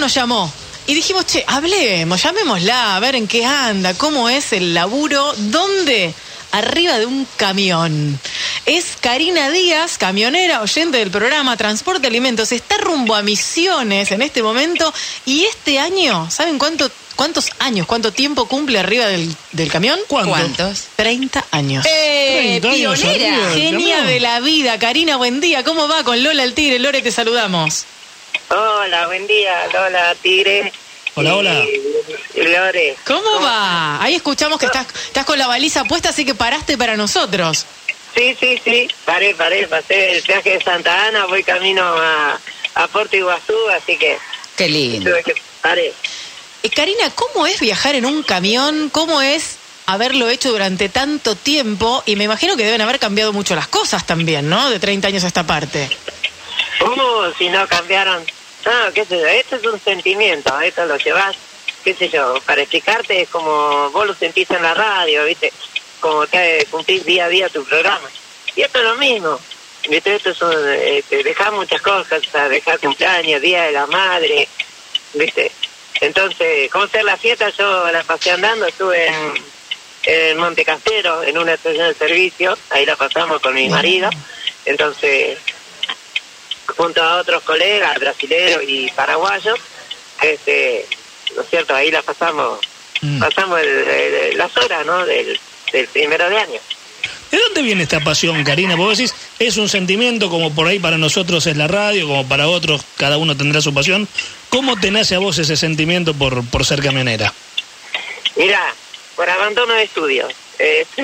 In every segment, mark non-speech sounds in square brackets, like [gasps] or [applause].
nos llamó. Y dijimos, che, hablemos, llamémosla, a ver en qué anda, cómo es el laburo, dónde arriba de un camión. Es Karina Díaz, camionera, oyente del programa Transporte Alimentos. Está rumbo a Misiones en este momento y este año, ¿saben cuánto, cuántos años, cuánto tiempo cumple arriba del, del camión? ¿Cuántos? 30 años. ¡Eh! 30 años ¡Pionera! arriba Genia de la vida, Karina, buen día. ¿Cómo va con Lola el Tigre? Lore, te saludamos. Hola, buen día, Lola, Tigre. Hola, hola. Y Lore. ¿Cómo va? Ahí escuchamos que estás, estás con la baliza puesta, así que paraste para nosotros. Sí, sí, sí, paré, paré, pasé el viaje de Santa Ana, voy camino a, a Puerto Iguazú, así que Qué lindo. tuve que paré. Eh, Karina, ¿cómo es viajar en un camión? ¿Cómo es haberlo hecho durante tanto tiempo? Y me imagino que deben haber cambiado mucho las cosas también, ¿no? De 30 años a esta parte. ¿Cómo si no cambiaron? No, qué sé yo, esto es un sentimiento, esto lo llevas, qué sé yo, para explicarte es como vos lo sentís en la radio, ¿viste? Como que cumplís día a día tu programa. Y esto es lo mismo, ¿viste? Esto es un, eh, dejar muchas cosas, o sea, dejar cumpleaños, día de la madre, ¿viste? Entonces, ¿cómo ser la fiesta? Yo la pasé andando, estuve en, en Monte Castero, en una estación de servicio, ahí la pasamos con mi marido, entonces junto a otros colegas brasileños y paraguayos, este, ¿no es cierto? Ahí la pasamos, Mm. pasamos el- el- las horas, ¿no? Del, del primero de año. ¿De dónde viene esta pasión, Karina? Vos decís, es un sentimiento como por ahí para nosotros es la radio, como para otros cada uno tendrá su pasión. ¿Cómo te nace a vos ese sentimiento por, por ser camionera? Mira, por abandono de estudios. Eh, [laughs]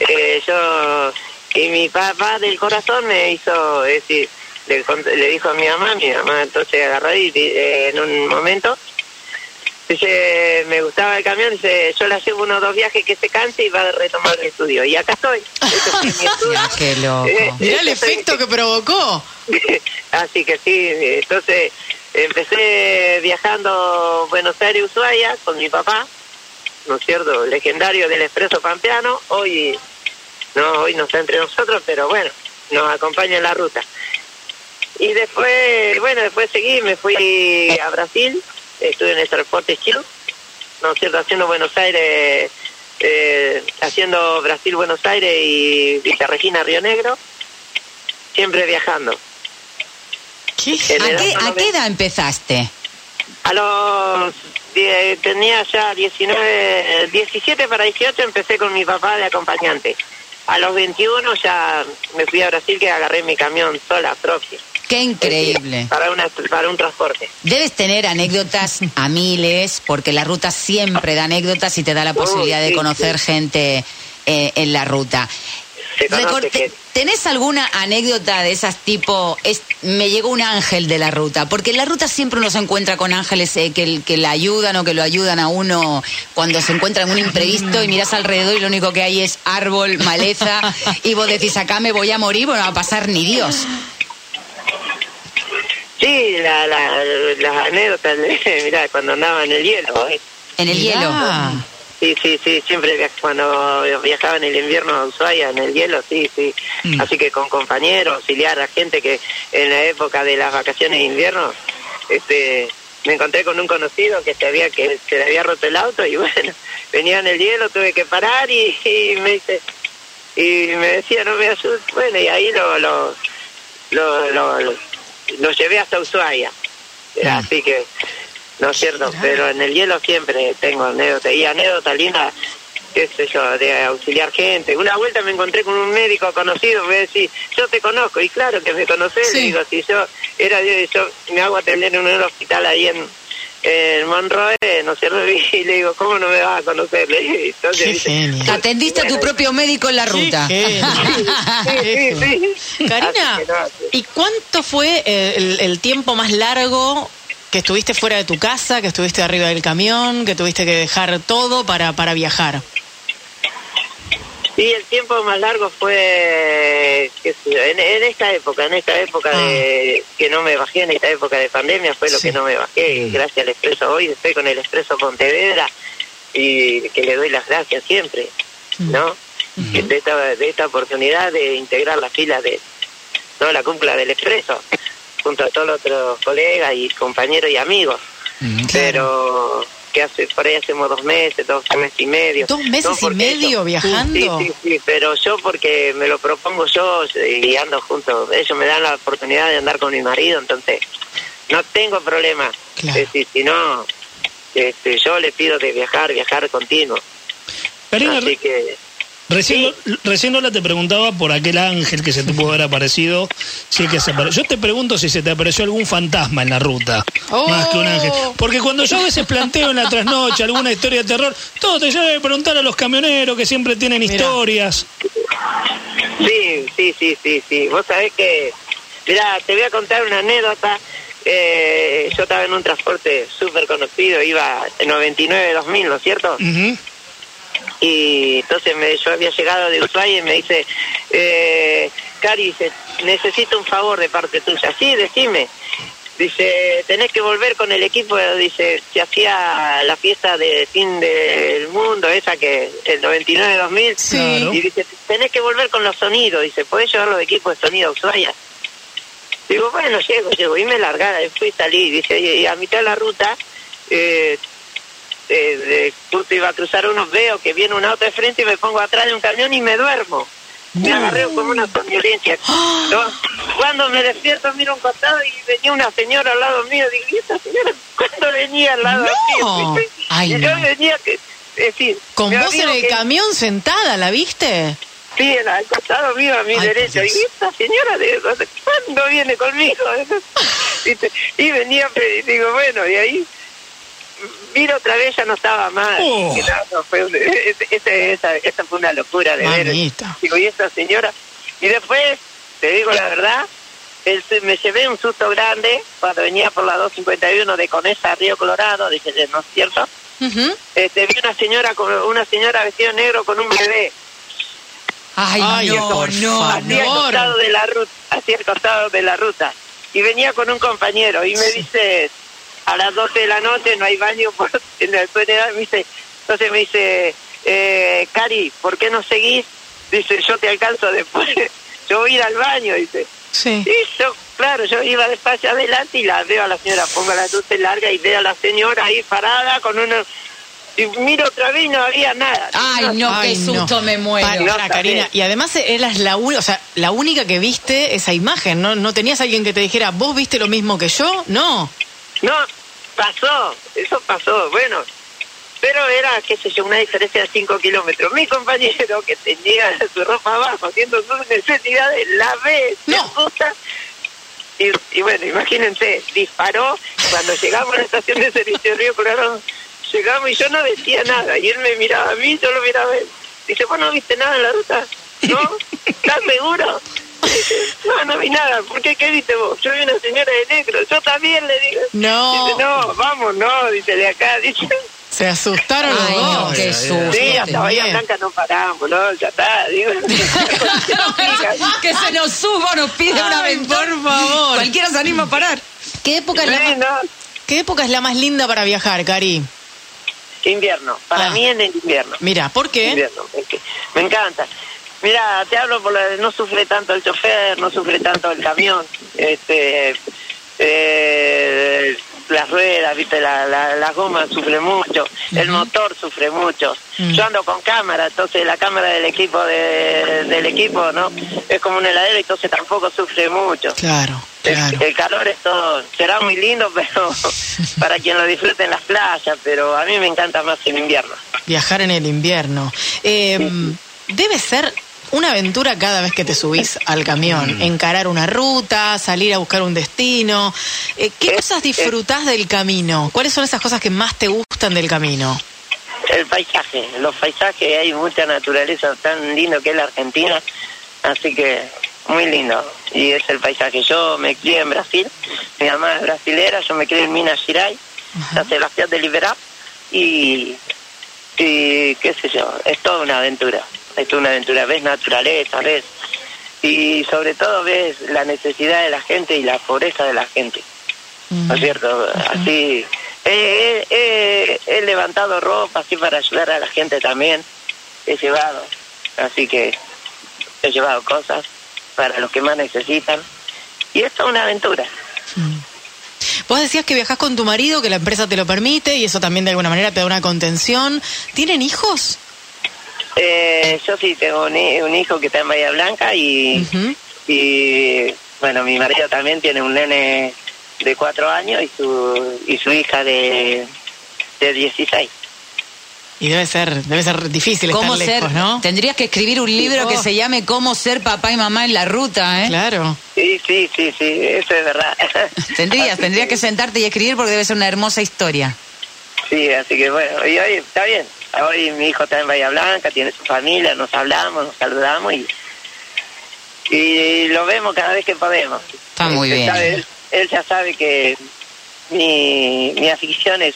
eh, yo y mi papá del corazón me hizo, decir, le, le dijo a mi mamá, mi mamá entonces agarró y eh, en un momento dice, me gustaba el camión, dice, yo la llevo unos dos viajes que se canse y va a retomar el estudio. Y acá estoy. Ese fue mi [laughs] estudio. Mirá qué loco. Eh, Mirá el fue- efecto que provocó. [laughs] Así que sí, entonces empecé viajando Buenos Aires, Ushuaia, con mi papá, ¿no es cierto? Legendario del Expreso Pampeano. Hoy no, hoy no está entre nosotros, pero bueno, nos acompaña en la ruta. Y después, bueno, después seguí, me fui a Brasil, estuve en el Transporte Club, ¿no es cierto? Haciendo Buenos Aires, eh, haciendo Brasil-Buenos Aires y Villa Regina, Río Negro, siempre viajando. ¿A qué, ¿A qué edad empezaste? A los tenía ya 19, 17 para 18 empecé con mi papá de acompañante. A los 21 ya me fui a Brasil que agarré mi camión sola propia. Qué increíble. Para una para un transporte. Debes tener anécdotas a miles, porque la ruta siempre da anécdotas y te da la posibilidad de sí, conocer sí. gente eh, en la ruta. ¿Tenés alguna anécdota de esas tipo, es, me llegó un ángel de la ruta? Porque en la ruta siempre uno se encuentra con ángeles eh, que, que le ayudan o que lo ayudan a uno cuando se encuentra en un imprevisto y miras alrededor y lo único que hay es árbol, maleza y vos decís, acá me voy a morir, bueno, no va a pasar ni Dios. Sí, la, la, las anécdotas, [laughs] mira, cuando andaba en el hielo. ¿eh? En el Mirá. hielo. Sí, sí, sí, siempre cuando viajaba en el invierno a Ushuaia, en el hielo, sí, sí. Mm. Así que con compañeros, auxiliar a gente que en la época de las vacaciones de invierno, este, me encontré con un conocido que se había que se le había roto el auto y [laughs] bueno, venía en el hielo, tuve que parar y, y me dice y me decía no me ayudes, bueno y ahí lo lo lo, lo, lo- lo llevé hasta Ushuaia, así que no es cierto, pero en el hielo siempre tengo anécdotas y anécdotas lindas, qué sé yo, de auxiliar gente. Una vuelta me encontré con un médico conocido, me decía, yo te conozco, y claro que me conocés, Sí. digo, si yo era yo, yo me hago atender en un hospital ahí en, en Monroe, no es cierto, [laughs] y le digo, ¿cómo no me vas a conocer? Le digo, Entonces, Qué dice. Atendiste a tu propio médico en la ruta. [laughs] Sí, sí, sí. Karina, no. ¿y cuánto fue eh, el, el tiempo más largo que estuviste fuera de tu casa, que estuviste arriba del camión, que tuviste que dejar todo para, para viajar? Sí, el tiempo más largo fue qué sé yo, en, en esta época, en esta época de que no me bajé, en esta época de pandemia fue lo Sí. que no me bajé, gracias al Expreso hoy, estoy con el Expreso Pontevedra y que le doy las gracias siempre, ¿no? Que De, esta, de esta oportunidad de integrar la fila de toda la cúpula del Expreso. junto a todos los otros colegas y compañeros y amigos. Mm, Pero que hace por ahí hacemos dos meses, dos meses y medio. ¿Dos meses No, y medio viajando? Sí, sí, sí, pero yo porque me lo propongo yo y ando junto, ellos me dan la oportunidad de andar con mi marido, entonces no tengo problema. Claro. Es decir, si no, este, yo le pido de viajar, viajar continuo. Karina, Así que Recién, recién Lola te preguntaba por aquel ángel que se te pudo haber aparecido. Si es que se apare- Yo te pregunto si se te apareció algún fantasma en la ruta, Oh. más que un ángel. Porque cuando yo a veces planteo en la trasnoche alguna historia de terror, todo te lleva a preguntar a los camioneros que siempre tienen historias. Sí, sí, sí, sí, sí. Vos sabés que, mirá, te voy a contar una anécdota. Eh, yo estaba en un transporte súper conocido, iba en 99-2000, ¿no es cierto? Ujú. Y entonces me, yo había llegado de Ushuaia y me dice, eh, Cari, dice, necesito un favor de parte tuya. Sí, decime. Dice, tenés que volver con el equipo, dice, se hacía la fiesta de fin del mundo, esa que el 99-2000. Sí. Y dice, tenés que volver con los sonidos, dice, ¿podés llevar los equipos de sonido a Ushuaia? Digo, bueno, llego, llego, y me largara, y fui, salí, dice, y y a mitad de la ruta, eh, eh, de, justo iba a cruzar unos, veo que viene un auto de frente y me pongo atrás de un camión y me duermo. Me agarré como una somnolencia. ¿no? [gasps] Cuando me despierto miro un costado y venía una señora al lado mío. Digo, ¿y esta señora cuándo venía al lado No. mío? [laughs] Ay, y yo no. venía, que, es decir... Con vos en el que- camión sentada, ¿la viste? Sí, en- al costado mío, a mi Ay, derecha. por Y Dios. esta señora, de, ¿cuándo viene conmigo? [laughs] Y venía, y digo, bueno, y ahí miro otra vez, ya no estaba más. Oh. Que no, no, fue un- [laughs] ese- ese- esa, esa fue una locura de ver. Digo, y esta señora. Y después, te digo la verdad, el- me llevé un susto grande cuando venía por la 251 de Conesa a Río Colorado. Dije, ¿no es cierto? Ujú. Este, vi una señora con una señora vestida de negro con un bebé. Ay, Ay, no, por no, hacia el costado de la ruta, hacia el costado de la ruta. Y venía con un compañero y me dice, a las 12 de la noche no hay baño por, [laughs] en la edad, me dice, entonces me dice, eh, Cari, ¿por qué no seguís? Dice, yo te alcanzo después, [laughs] yo voy a ir al baño, dice. Sí. Y yo, claro, yo iba despacio adelante y la veo a la señora, pongo las luces largas y veo a la señora ahí parada con una... Y miro otra vez y no había nada. Ay, no, qué no. susto me muero. Para, No, Karina. Y además eras la, u- o sea, la única que viste esa imagen, ¿no? ¿No tenías alguien que te dijera, vos viste lo mismo que yo? No. No, pasó, eso pasó, bueno, pero era, qué sé yo, una diferencia de 5 kilómetros. Mi compañero que tenía su ropa abajo haciendo sus necesidades, la ve, No. asusta. Y, y bueno, imagínense, disparó cuando llegamos a la estación de servicio de Río Colorado, llegamos y yo no decía nada, y él me miraba a mí, yo lo miraba a él. Dice, ¿vos no viste nada en la ruta? ¿No? ¿Estás seguro? [laughs] No, no vi nada. ¿Por qué? ¿Qué viste vos? Yo vi una señora de negro. Yo también le digo. No. Dice, no, vamos, no. Dice, de acá. Dice, Se asustaron los Ay, no, dos. qué susto. sí, hasta Bahía. Blanca no paramos, ¿no? Ya está. Digo, [laughs] [laughs] que se nos suba, nos pide una ventana. por favor. Cualquiera se anima a parar. ¿Qué época, es la no. ¿Qué época es la más linda para viajar, Cari? Invierno. Para Ah. mí en el invierno. Mira, ¿por qué? Invierno. es que Me encanta. Mira, te hablo por la de no sufre tanto el chofer, no sufre tanto el camión, este, eh, las ruedas, viste, la, la, la goma sufre mucho, el motor sufre mucho. Mm. Yo ando con cámara, entonces la cámara del equipo de, del equipo, ¿no? Es como un heladero, entonces tampoco sufre mucho. Claro, El, claro. el calor es todo, será muy lindo, [laughs] pero [laughs] para quien lo disfrute en las playas, pero a mí me encanta más el invierno. Viajar en el invierno. Eh, debe ser una aventura cada vez que te subís al camión. Encarar una ruta, salir a buscar un destino. Eh, ¿Qué cosas disfrutás del camino? ¿Cuáles son esas cosas que más te gustan del camino? El paisaje, los paisajes, hay mucha naturaleza tan lindo que es la Argentina, así que muy lindo. Y es el paisaje. Yo me crié en Brasil, mi mamá es brasilera, yo me crié en Minas Gerais, la Sebastián de Liberá, y, y qué sé yo, es toda una aventura. Es una aventura, ves naturaleza, ves. Y sobre todo ves la necesidad de la gente y la pobreza de la gente. ¿no es cierto? Así, he, he- he levantado ropa así para ayudar a la gente también, he llevado, así que he llevado cosas para los que más necesitan, y esto es una aventura, Vos decías que viajás con tu marido, que la empresa te lo permite y eso también de alguna manera te da una contención. ¿Tienen hijos? Eh, yo sí tengo un, hi- un hijo que está en Bahía Blanca y, y bueno, mi marido también tiene un nene de cuatro años y su, y su hija de, de 16. Y debe ser, debe ser difícil ¿Cómo estar ser? lejos, ¿no? Tendrías que escribir un libro que Oh. se llame Cómo ser papá y mamá en la ruta, ¿eh? Claro. Sí, sí, sí, sí, eso es verdad. [laughs] Tendrías, tendrías que sentarte y escribir porque debe ser una hermosa historia. Sí, así que bueno, y hoy está bien. Hoy mi hijo está en Bahía Blanca, tiene su familia, nos hablamos, nos saludamos y, y lo vemos cada vez que podemos. Está muy Él bien. sabe- él, él ya sabe que mi, mi afición es,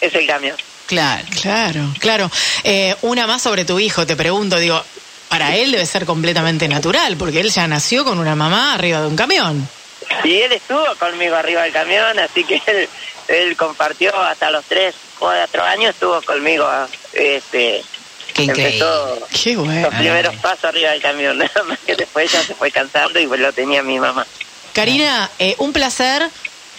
es el camión. Claro. Claro, claro. Eh, una más sobre tu hijo, te pregunto, digo, para él debe ser completamente natural, porque él ya nació con una mamá arriba de un camión. Y él estuvo conmigo arriba del camión, así que él, él compartió hasta los tres, cuatro años, estuvo conmigo. Este, Qué increíble. empezó Qué bueno. los primeros pasos arriba del camión, [laughs] nada más que después ya se fue cansando y pues lo tenía mi mamá. Karina, eh, un placer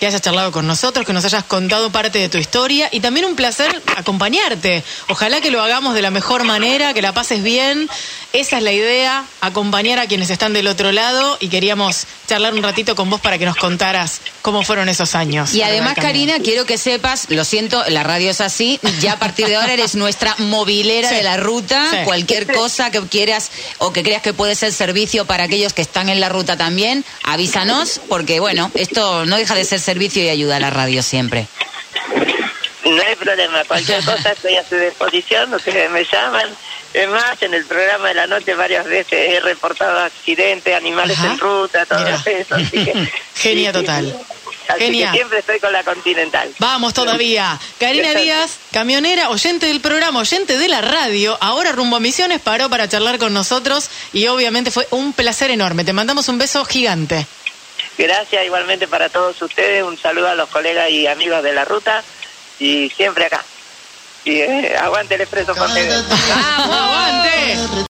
que hayas charlado con nosotros, que nos hayas contado parte de tu historia y también un placer acompañarte. Ojalá que lo hagamos de la mejor manera, que la pases bien. Esa es la idea, acompañar a quienes están del otro lado y queríamos charlar un ratito con vos para que nos contaras cómo fueron esos años. Y además. Karina, quiero que sepas, lo siento, la radio es así, ya a partir de ahora eres nuestra movilera Sí. de la ruta, Sí. cualquier cosa que quieras o que creas que puede ser servicio para aquellos que están en la ruta también, avísanos, porque bueno, esto no deja de ser servicio y ayuda a la radio siempre. No hay problema, cualquier [laughs] cosa estoy a su disposición, ustedes me llaman. Es más, en el programa de la noche varias veces he reportado accidentes, animales Ajá. en ruta, todo Mira. eso. Así que, [laughs] Genia sí, total. sí. Así Genia. que siempre estoy con la Continental. Vamos todavía. Karina Díaz, camionera, oyente del programa, oyente de la radio, ahora rumbo a Misiones, paró para charlar con nosotros y obviamente fue un placer enorme. Te mandamos un beso gigante. Gracias igualmente para todos ustedes, un saludo a los colegas y amigos de la ruta y siempre acá. Y eh, aguante el expreso. ¡Vamos, aguante!